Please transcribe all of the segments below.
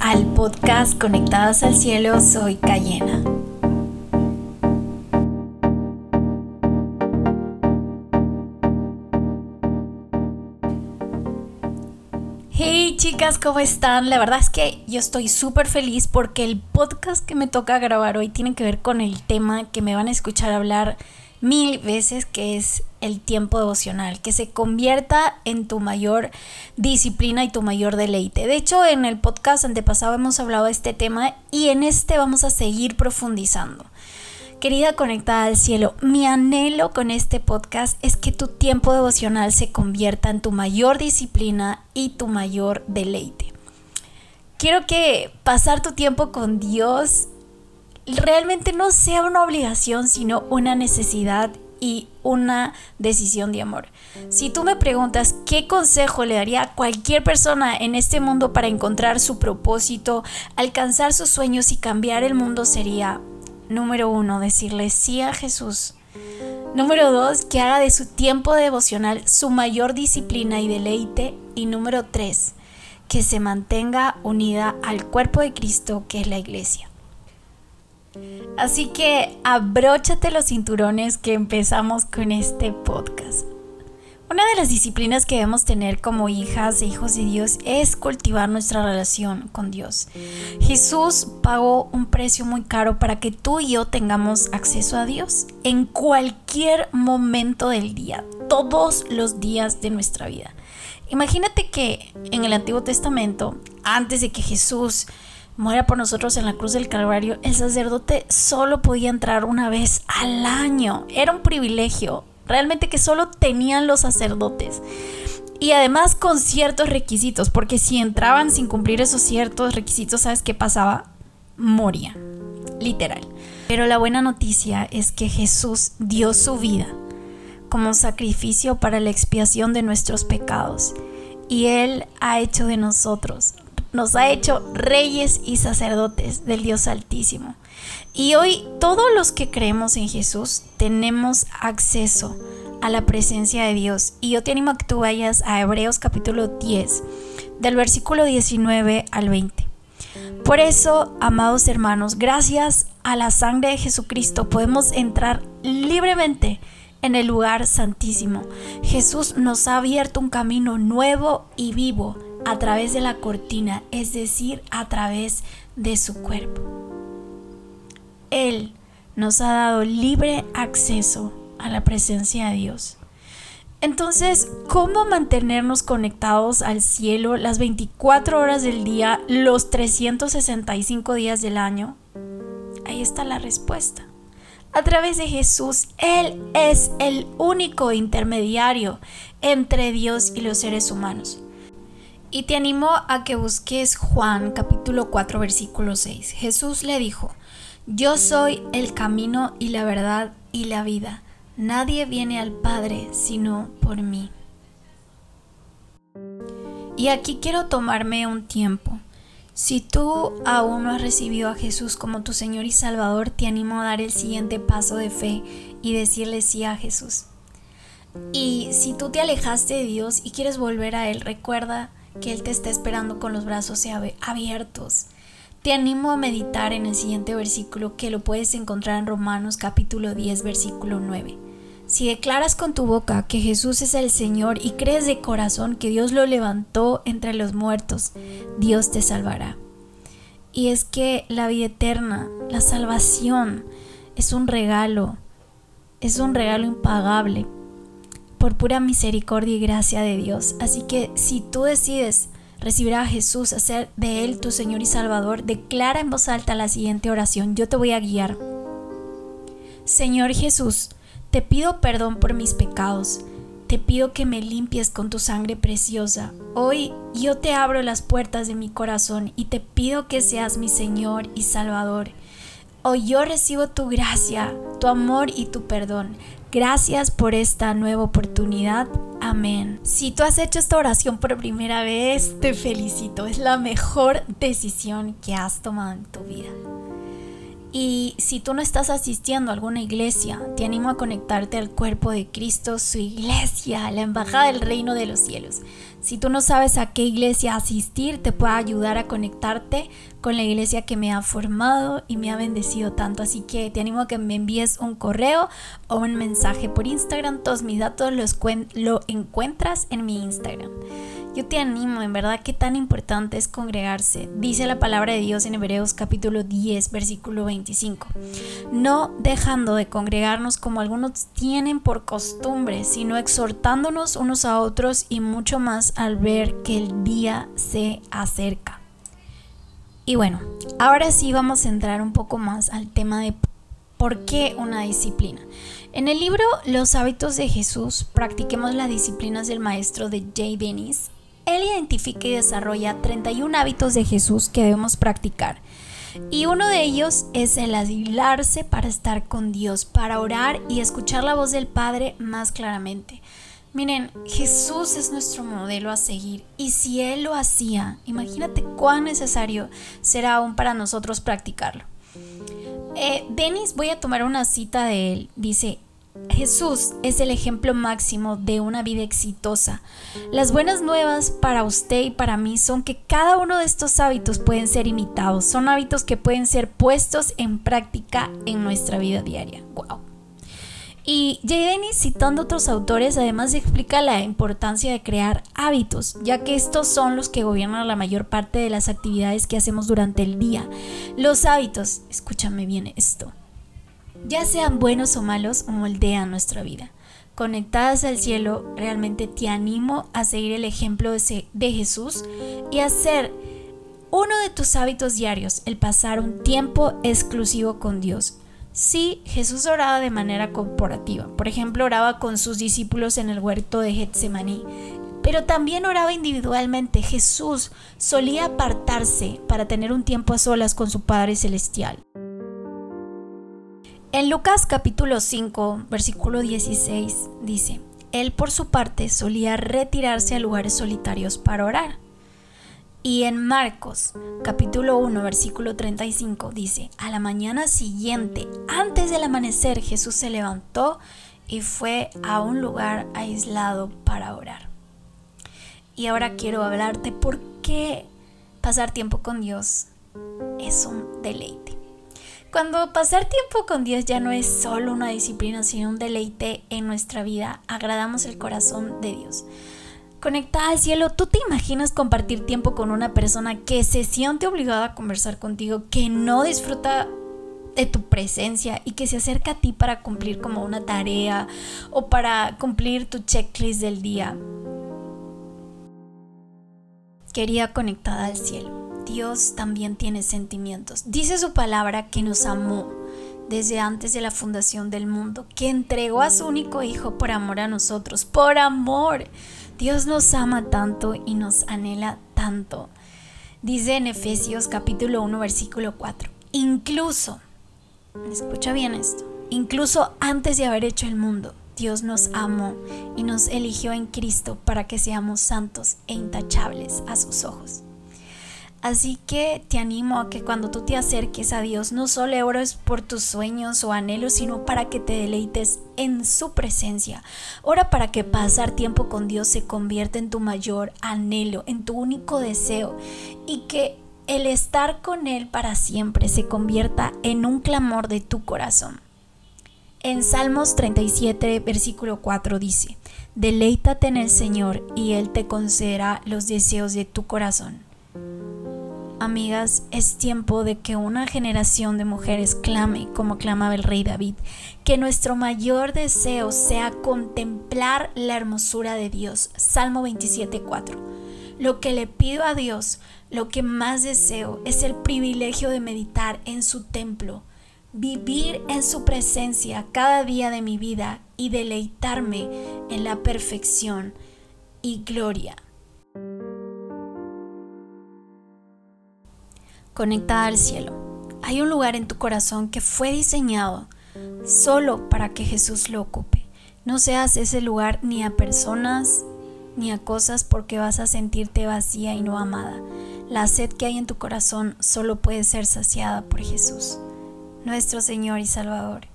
al podcast Conectadas al Cielo, soy Cayena. Hey chicas, ¿cómo están? La verdad es que yo estoy súper feliz porque el podcast que me toca grabar hoy tiene que ver con el tema que me van a escuchar hablar mil veces, que es el tiempo devocional, que se convierta en tu mayor disciplina y tu mayor deleite. De hecho, en el podcast antepasado hemos hablado de este tema y en este vamos a seguir profundizando. Querida conectada al cielo, mi anhelo con este podcast es que tu tiempo devocional se convierta en tu mayor disciplina y tu mayor deleite. Quiero que pasar tu tiempo con Dios realmente no sea una obligación, sino una necesidad y una decisión de amor. Si tú me preguntas qué consejo le daría a cualquier persona en este mundo para encontrar su propósito, alcanzar sus sueños y cambiar el mundo sería, número uno, decirle sí a Jesús. Número dos, que haga de su tiempo devocional su mayor disciplina y deleite. Y número tres, que se mantenga unida al cuerpo de Cristo que es la iglesia. Así que abróchate los cinturones que empezamos con este podcast. Una de las disciplinas que debemos tener como hijas e hijos de Dios es cultivar nuestra relación con Dios. Jesús pagó un precio muy caro para que tú y yo tengamos acceso a Dios en cualquier momento del día, todos los días de nuestra vida. Imagínate que en el Antiguo Testamento, antes de que Jesús muera por nosotros en la cruz del Calvario, el sacerdote solo podía entrar una vez al año. Era un privilegio, realmente que solo tenían los sacerdotes. Y además con ciertos requisitos, porque si entraban sin cumplir esos ciertos requisitos, ¿sabes qué pasaba? Moría, literal. Pero la buena noticia es que Jesús dio su vida como sacrificio para la expiación de nuestros pecados. Y Él ha hecho de nosotros nos ha hecho reyes y sacerdotes del Dios Altísimo. Y hoy todos los que creemos en Jesús tenemos acceso a la presencia de Dios. Y yo te animo a que tú vayas a Hebreos capítulo 10, del versículo 19 al 20. Por eso, amados hermanos, gracias a la sangre de Jesucristo podemos entrar libremente en el lugar santísimo. Jesús nos ha abierto un camino nuevo y vivo a través de la cortina, es decir, a través de su cuerpo. Él nos ha dado libre acceso a la presencia de Dios. Entonces, ¿cómo mantenernos conectados al cielo las 24 horas del día, los 365 días del año? Ahí está la respuesta. A través de Jesús, Él es el único intermediario entre Dios y los seres humanos. Y te animo a que busques Juan capítulo 4 versículo 6. Jesús le dijo, yo soy el camino y la verdad y la vida. Nadie viene al Padre sino por mí. Y aquí quiero tomarme un tiempo. Si tú aún no has recibido a Jesús como tu Señor y Salvador, te animo a dar el siguiente paso de fe y decirle sí a Jesús. Y si tú te alejaste de Dios y quieres volver a Él, recuerda que Él te está esperando con los brazos abiertos. Te animo a meditar en el siguiente versículo que lo puedes encontrar en Romanos capítulo 10 versículo 9. Si declaras con tu boca que Jesús es el Señor y crees de corazón que Dios lo levantó entre los muertos, Dios te salvará. Y es que la vida eterna, la salvación, es un regalo, es un regalo impagable por pura misericordia y gracia de Dios. Así que si tú decides recibir a Jesús, hacer de Él tu Señor y Salvador, declara en voz alta la siguiente oración. Yo te voy a guiar. Señor Jesús, te pido perdón por mis pecados. Te pido que me limpies con tu sangre preciosa. Hoy yo te abro las puertas de mi corazón y te pido que seas mi Señor y Salvador. Hoy yo recibo tu gracia, tu amor y tu perdón. Gracias por esta nueva oportunidad. Amén. Si tú has hecho esta oración por primera vez, te felicito. Es la mejor decisión que has tomado en tu vida. Y si tú no estás asistiendo a alguna iglesia, te animo a conectarte al cuerpo de Cristo, su iglesia, la embajada del reino de los cielos. Si tú no sabes a qué iglesia asistir, te puedo ayudar a conectarte con la iglesia que me ha formado y me ha bendecido tanto. Así que te animo a que me envíes un correo o un mensaje por Instagram. Todos mis datos los lo encuentras en mi Instagram. Yo te animo, en verdad, que tan importante es congregarse. Dice la palabra de Dios en Hebreos capítulo 10, versículo 25. No dejando de congregarnos como algunos tienen por costumbre, sino exhortándonos unos a otros y mucho más al ver que el día se acerca. Y bueno, ahora sí vamos a entrar un poco más al tema de por qué una disciplina. En el libro Los hábitos de Jesús, practiquemos las disciplinas del maestro de Jay Dennis, él identifica y desarrolla 31 hábitos de Jesús que debemos practicar. Y uno de ellos es el aislarse para estar con Dios, para orar y escuchar la voz del Padre más claramente. Miren, Jesús es nuestro modelo a seguir y si Él lo hacía, imagínate cuán necesario será aún para nosotros practicarlo. Eh, Denis, voy a tomar una cita de él. Dice, Jesús es el ejemplo máximo de una vida exitosa. Las buenas nuevas para usted y para mí son que cada uno de estos hábitos pueden ser imitados. Son hábitos que pueden ser puestos en práctica en nuestra vida diaria. Wow. Y Jay Dennis, citando otros autores, además explica la importancia de crear hábitos, ya que estos son los que gobiernan la mayor parte de las actividades que hacemos durante el día. Los hábitos, escúchame bien esto, ya sean buenos o malos, moldean nuestra vida. Conectadas al cielo, realmente te animo a seguir el ejemplo de Jesús y hacer uno de tus hábitos diarios, el pasar un tiempo exclusivo con Dios. Sí, Jesús oraba de manera corporativa. Por ejemplo, oraba con sus discípulos en el huerto de Getsemaní. Pero también oraba individualmente. Jesús solía apartarse para tener un tiempo a solas con su Padre Celestial. En Lucas capítulo 5, versículo 16 dice, Él por su parte solía retirarse a lugares solitarios para orar. Y en Marcos capítulo 1 versículo 35 dice, a la mañana siguiente, antes del amanecer, Jesús se levantó y fue a un lugar aislado para orar. Y ahora quiero hablarte por qué pasar tiempo con Dios es un deleite. Cuando pasar tiempo con Dios ya no es solo una disciplina, sino un deleite en nuestra vida, agradamos el corazón de Dios. Conectada al cielo, ¿tú te imaginas compartir tiempo con una persona que se siente obligada a conversar contigo, que no disfruta de tu presencia y que se acerca a ti para cumplir como una tarea o para cumplir tu checklist del día? Quería conectada al cielo. Dios también tiene sentimientos. Dice su palabra que nos amó desde antes de la fundación del mundo, que entregó a su único Hijo por amor a nosotros, por amor. Dios nos ama tanto y nos anhela tanto. Dice en Efesios capítulo 1 versículo 4, incluso, escucha bien esto, incluso antes de haber hecho el mundo, Dios nos amó y nos eligió en Cristo para que seamos santos e intachables a sus ojos. Así que te animo a que cuando tú te acerques a Dios, no solo ores por tus sueños o anhelos, sino para que te deleites en su presencia. Ora para que pasar tiempo con Dios se convierta en tu mayor anhelo, en tu único deseo y que el estar con Él para siempre se convierta en un clamor de tu corazón. En Salmos 37, versículo 4 dice, Deleítate en el Señor y Él te concederá los deseos de tu corazón. Amigas, es tiempo de que una generación de mujeres clame como clamaba el rey David, que nuestro mayor deseo sea contemplar la hermosura de Dios. Salmo 27.4. Lo que le pido a Dios, lo que más deseo es el privilegio de meditar en su templo, vivir en su presencia cada día de mi vida y deleitarme en la perfección y gloria conectada al cielo. Hay un lugar en tu corazón que fue diseñado solo para que Jesús lo ocupe. No seas ese lugar ni a personas ni a cosas porque vas a sentirte vacía y no amada. La sed que hay en tu corazón solo puede ser saciada por Jesús. nuestro Señor y Salvador.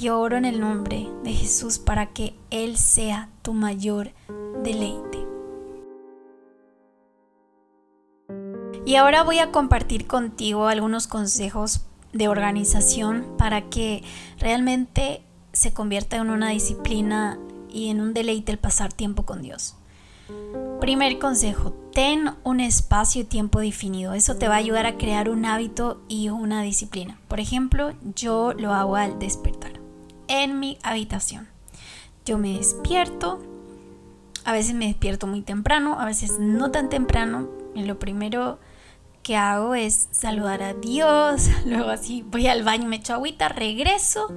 Y oro en el nombre de Jesús para que Él sea tu mayor deleite. Y ahora voy a compartir contigo algunos consejos de organización para que realmente se convierta en una disciplina y en un deleite el pasar tiempo con Dios. Primer consejo, ten un espacio y tiempo definido. Eso te va a ayudar a crear un hábito y una disciplina. Por ejemplo, yo lo hago al despertar en mi habitación. Yo me despierto, a veces me despierto muy temprano, a veces no tan temprano. Y lo primero hago es saludar a Dios, luego así voy al baño, me echo agüita, regreso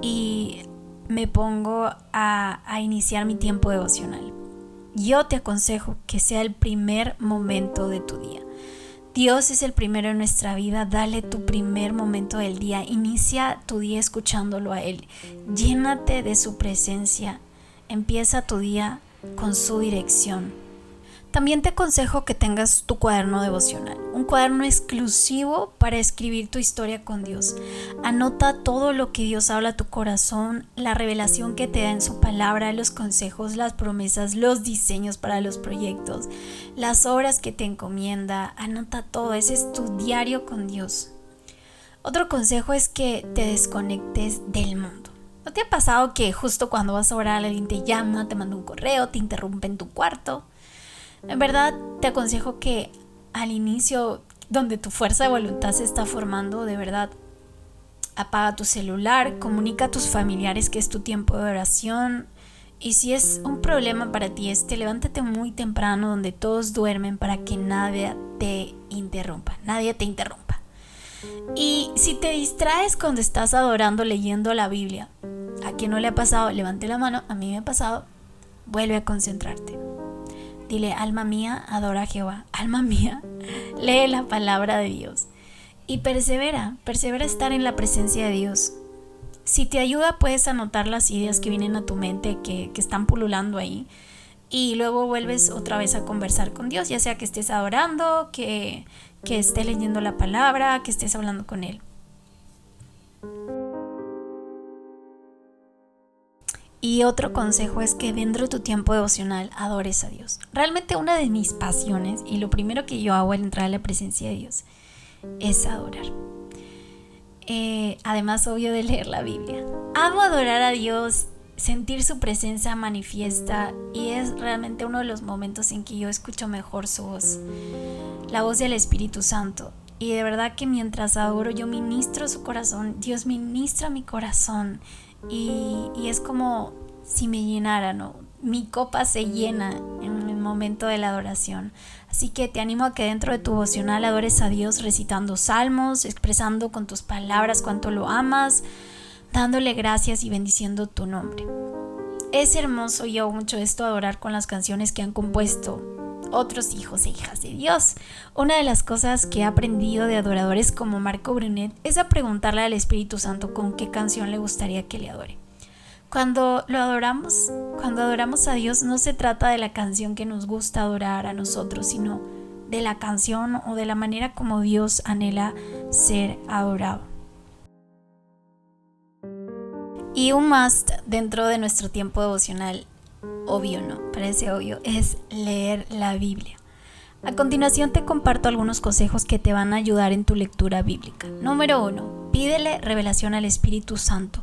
y me pongo a, a iniciar mi tiempo devocional. Yo te aconsejo que sea el primer momento de tu día. Dios es el primero en nuestra vida, dale tu primer momento del día, inicia tu día escuchándolo a Él, llénate de su presencia, empieza tu día con su dirección. También te aconsejo que tengas tu cuaderno devocional, un cuaderno exclusivo para escribir tu historia con Dios. Anota todo lo que Dios habla a tu corazón, la revelación que te da en su palabra, los consejos, las promesas, los diseños para los proyectos, las obras que te encomienda. Anota todo, ese es tu diario con Dios. Otro consejo es que te desconectes del mundo. ¿No te ha pasado que justo cuando vas a orar alguien te llama, te manda un correo, te interrumpe en tu cuarto? En verdad te aconsejo que al inicio, donde tu fuerza de voluntad se está formando, de verdad, apaga tu celular, comunica a tus familiares que es tu tiempo de oración. Y si es un problema para ti este, levántate muy temprano donde todos duermen para que nadie te interrumpa, nadie te interrumpa. Y si te distraes cuando estás adorando leyendo la Biblia, a quien no le ha pasado, levante la mano, a mí me ha pasado, vuelve a concentrarte. Dile, alma mía, adora a Jehová. Alma mía, lee la palabra de Dios. Y persevera, persevera estar en la presencia de Dios. Si te ayuda, puedes anotar las ideas que vienen a tu mente, que, que están pululando ahí. Y luego vuelves otra vez a conversar con Dios, ya sea que estés adorando, que, que estés leyendo la palabra, que estés hablando con Él. Y otro consejo es que dentro de tu tiempo devocional adores a Dios. Realmente una de mis pasiones y lo primero que yo hago al entrar a la presencia de Dios es adorar. Eh, además, obvio de leer la Biblia. Amo adorar a Dios, sentir su presencia manifiesta y es realmente uno de los momentos en que yo escucho mejor su voz, la voz del Espíritu Santo. Y de verdad que mientras adoro yo ministro su corazón, Dios ministra mi corazón y, es como si me llenara, ¿no? Mi copa se llena en el momento de la adoración. Así que te animo a que dentro de tu devocional adores a Dios recitando salmos, expresando con tus palabras cuánto lo amas, dándole gracias y bendiciendo tu nombre. Es hermoso y hago mucho esto adorar con las canciones que han compuesto otros hijos e hijas de Dios. Una de las cosas que he aprendido de adoradores como Marco Brunet es a preguntarle al Espíritu Santo con qué canción le gustaría que le adore. Cuando lo adoramos, cuando adoramos a Dios, no se trata de la canción que nos gusta adorar a nosotros, sino de la canción o de la manera como Dios anhela ser adorado. Y un must dentro de nuestro tiempo devocional obvio no, parece obvio, es leer la Biblia. A continuación te comparto algunos consejos que te van a ayudar en tu lectura bíblica. Número uno, pídele revelación al Espíritu Santo.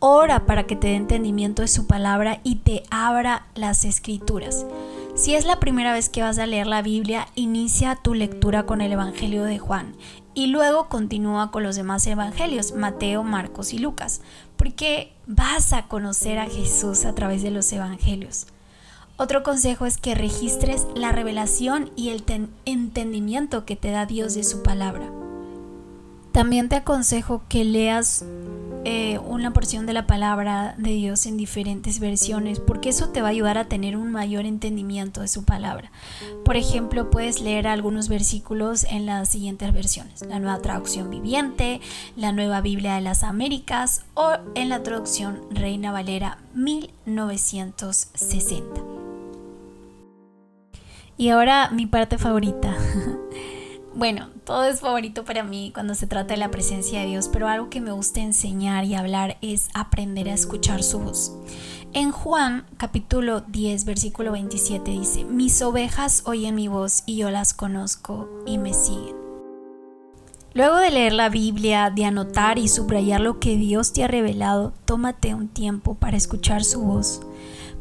Ora para que te dé entendimiento de su palabra y te abra las escrituras. Si es la primera vez que vas a leer la Biblia, inicia tu lectura con el Evangelio de Juan y luego continúa con los demás evangelios, Mateo, Marcos y Lucas, porque vas a conocer a Jesús a través de los evangelios. Otro consejo es que registres la revelación y el entendimiento que te da Dios de su palabra. También te aconsejo que leas eh, una porción de la palabra de Dios en diferentes versiones, porque eso te va a ayudar a tener un mayor entendimiento de su palabra. Por ejemplo, puedes leer algunos versículos en las siguientes versiones, la nueva traducción viviente, la nueva Biblia de las Américas o en la traducción Reina Valera 1960. Y ahora mi parte favorita. Bueno, todo es favorito para mí cuando se trata de la presencia de Dios, pero algo que me gusta enseñar y hablar es aprender a escuchar su voz. En Juan capítulo 10 versículo 27 dice, mis ovejas oyen mi voz y yo las conozco y me siguen. Luego de leer la Biblia, de anotar y subrayar lo que Dios te ha revelado, tómate un tiempo para escuchar su voz,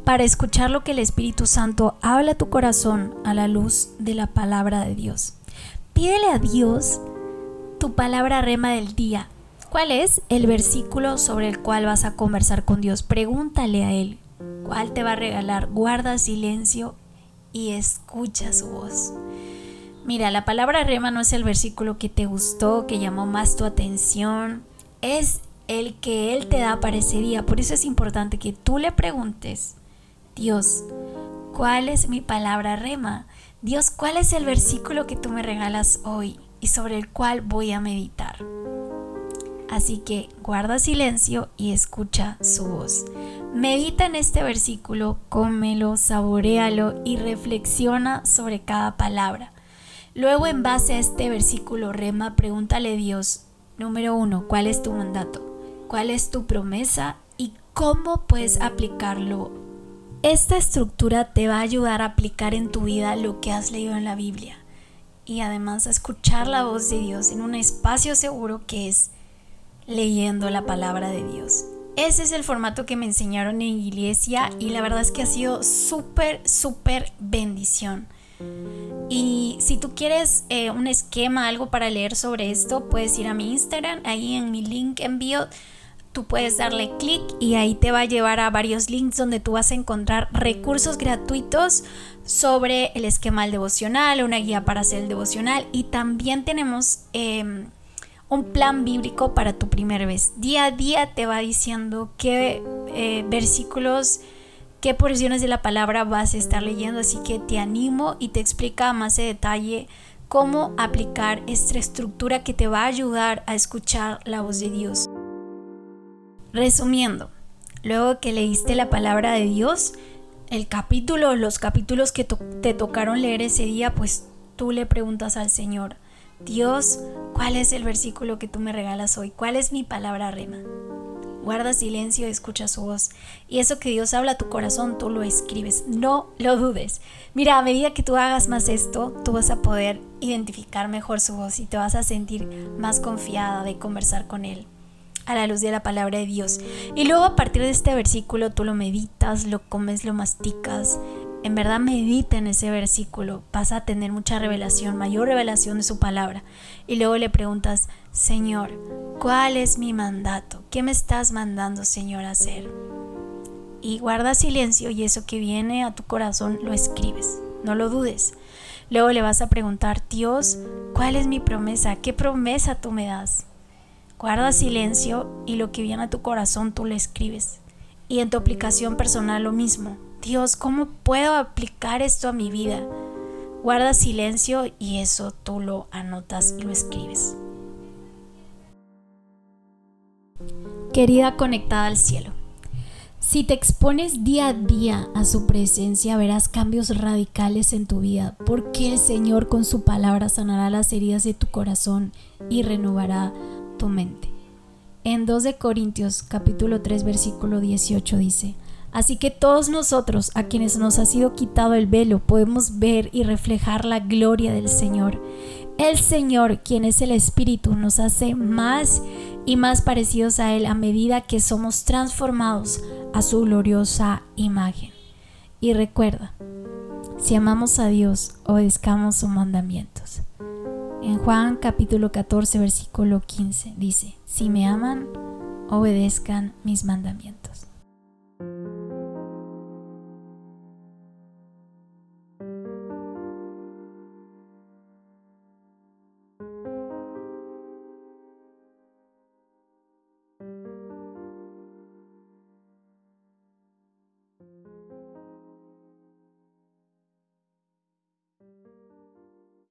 para escuchar lo que el Espíritu Santo habla a tu corazón a la luz de la palabra de Dios. Pídele a Dios tu palabra rema del día. ¿Cuál es el versículo sobre el cual vas a conversar con Dios? Pregúntale a Él. ¿Cuál te va a regalar? Guarda silencio y escucha su voz. Mira, la palabra rema no es el versículo que te gustó, que llamó más tu atención. Es el que Él te da para ese día. Por eso es importante que tú le preguntes, Dios, ¿cuál es mi palabra rema? Dios, ¿cuál es el versículo que tú me regalas hoy y sobre el cual voy a meditar? Así que guarda silencio y escucha su voz. Medita en este versículo, cómelo, saborealo y reflexiona sobre cada palabra. Luego, en base a este versículo rema, pregúntale a Dios, número uno, ¿cuál es tu mandato? ¿Cuál es tu promesa? ¿Y cómo puedes aplicarlo esta estructura te va a ayudar a aplicar en tu vida lo que has leído en la Biblia y además a escuchar la voz de Dios en un espacio seguro que es leyendo la palabra de Dios. Ese es el formato que me enseñaron en iglesia y la verdad es que ha sido súper, súper bendición. Y si tú quieres eh, un esquema, algo para leer sobre esto, puedes ir a mi Instagram, ahí en mi link envío tú puedes darle clic y ahí te va a llevar a varios links donde tú vas a encontrar recursos gratuitos sobre el esquema del devocional, una guía para hacer el devocional y también tenemos em, un plan bíblico para tu primer vez. Día a día te va diciendo qué eh, versículos, qué porciones de la palabra vas a estar leyendo, así que te animo y te explica más de detalle cómo aplicar esta estructura que te va a ayudar a escuchar la voz de Dios. Resumiendo, luego que leíste la palabra de Dios, el capítulo, los capítulos que te tocaron leer ese día, pues tú le preguntas al Señor, Dios, ¿cuál es el versículo que tú me regalas hoy? ¿Cuál es mi palabra rema? Guarda silencio y escucha su voz. Y eso que Dios habla a tu corazón, tú lo escribes. No lo dudes. Mira, a medida que tú hagas más esto, tú vas a poder identificar mejor su voz y te vas a sentir más confiada de conversar con Él a la luz de la palabra de Dios. Y luego a partir de este versículo tú lo meditas, lo comes, lo masticas. En verdad medita en ese versículo, vas a tener mucha revelación, mayor revelación de su palabra. Y luego le preguntas, Señor, ¿cuál es mi mandato? ¿Qué me estás mandando, Señor, a hacer? Y guarda silencio y eso que viene a tu corazón lo escribes, no lo dudes. Luego le vas a preguntar, Dios, ¿cuál es mi promesa? ¿Qué promesa tú me das? Guarda silencio y lo que viene a tu corazón tú le escribes. Y en tu aplicación personal lo mismo. Dios, ¿cómo puedo aplicar esto a mi vida? Guarda silencio y eso tú lo anotas y lo escribes. Querida conectada al cielo, si te expones día a día a su presencia, verás cambios radicales en tu vida, porque el Señor con su palabra sanará las heridas de tu corazón y renovará tu mente. En 2 de Corintios capítulo 3 versículo 18 dice, Así que todos nosotros, a quienes nos ha sido quitado el velo, podemos ver y reflejar la gloria del Señor. El Señor, quien es el Espíritu, nos hace más y más parecidos a Él a medida que somos transformados a su gloriosa imagen. Y recuerda, si amamos a Dios, obedezcamos sus mandamientos. En Juan capítulo 14 versículo 15 dice, si me aman, obedezcan mis mandamientos.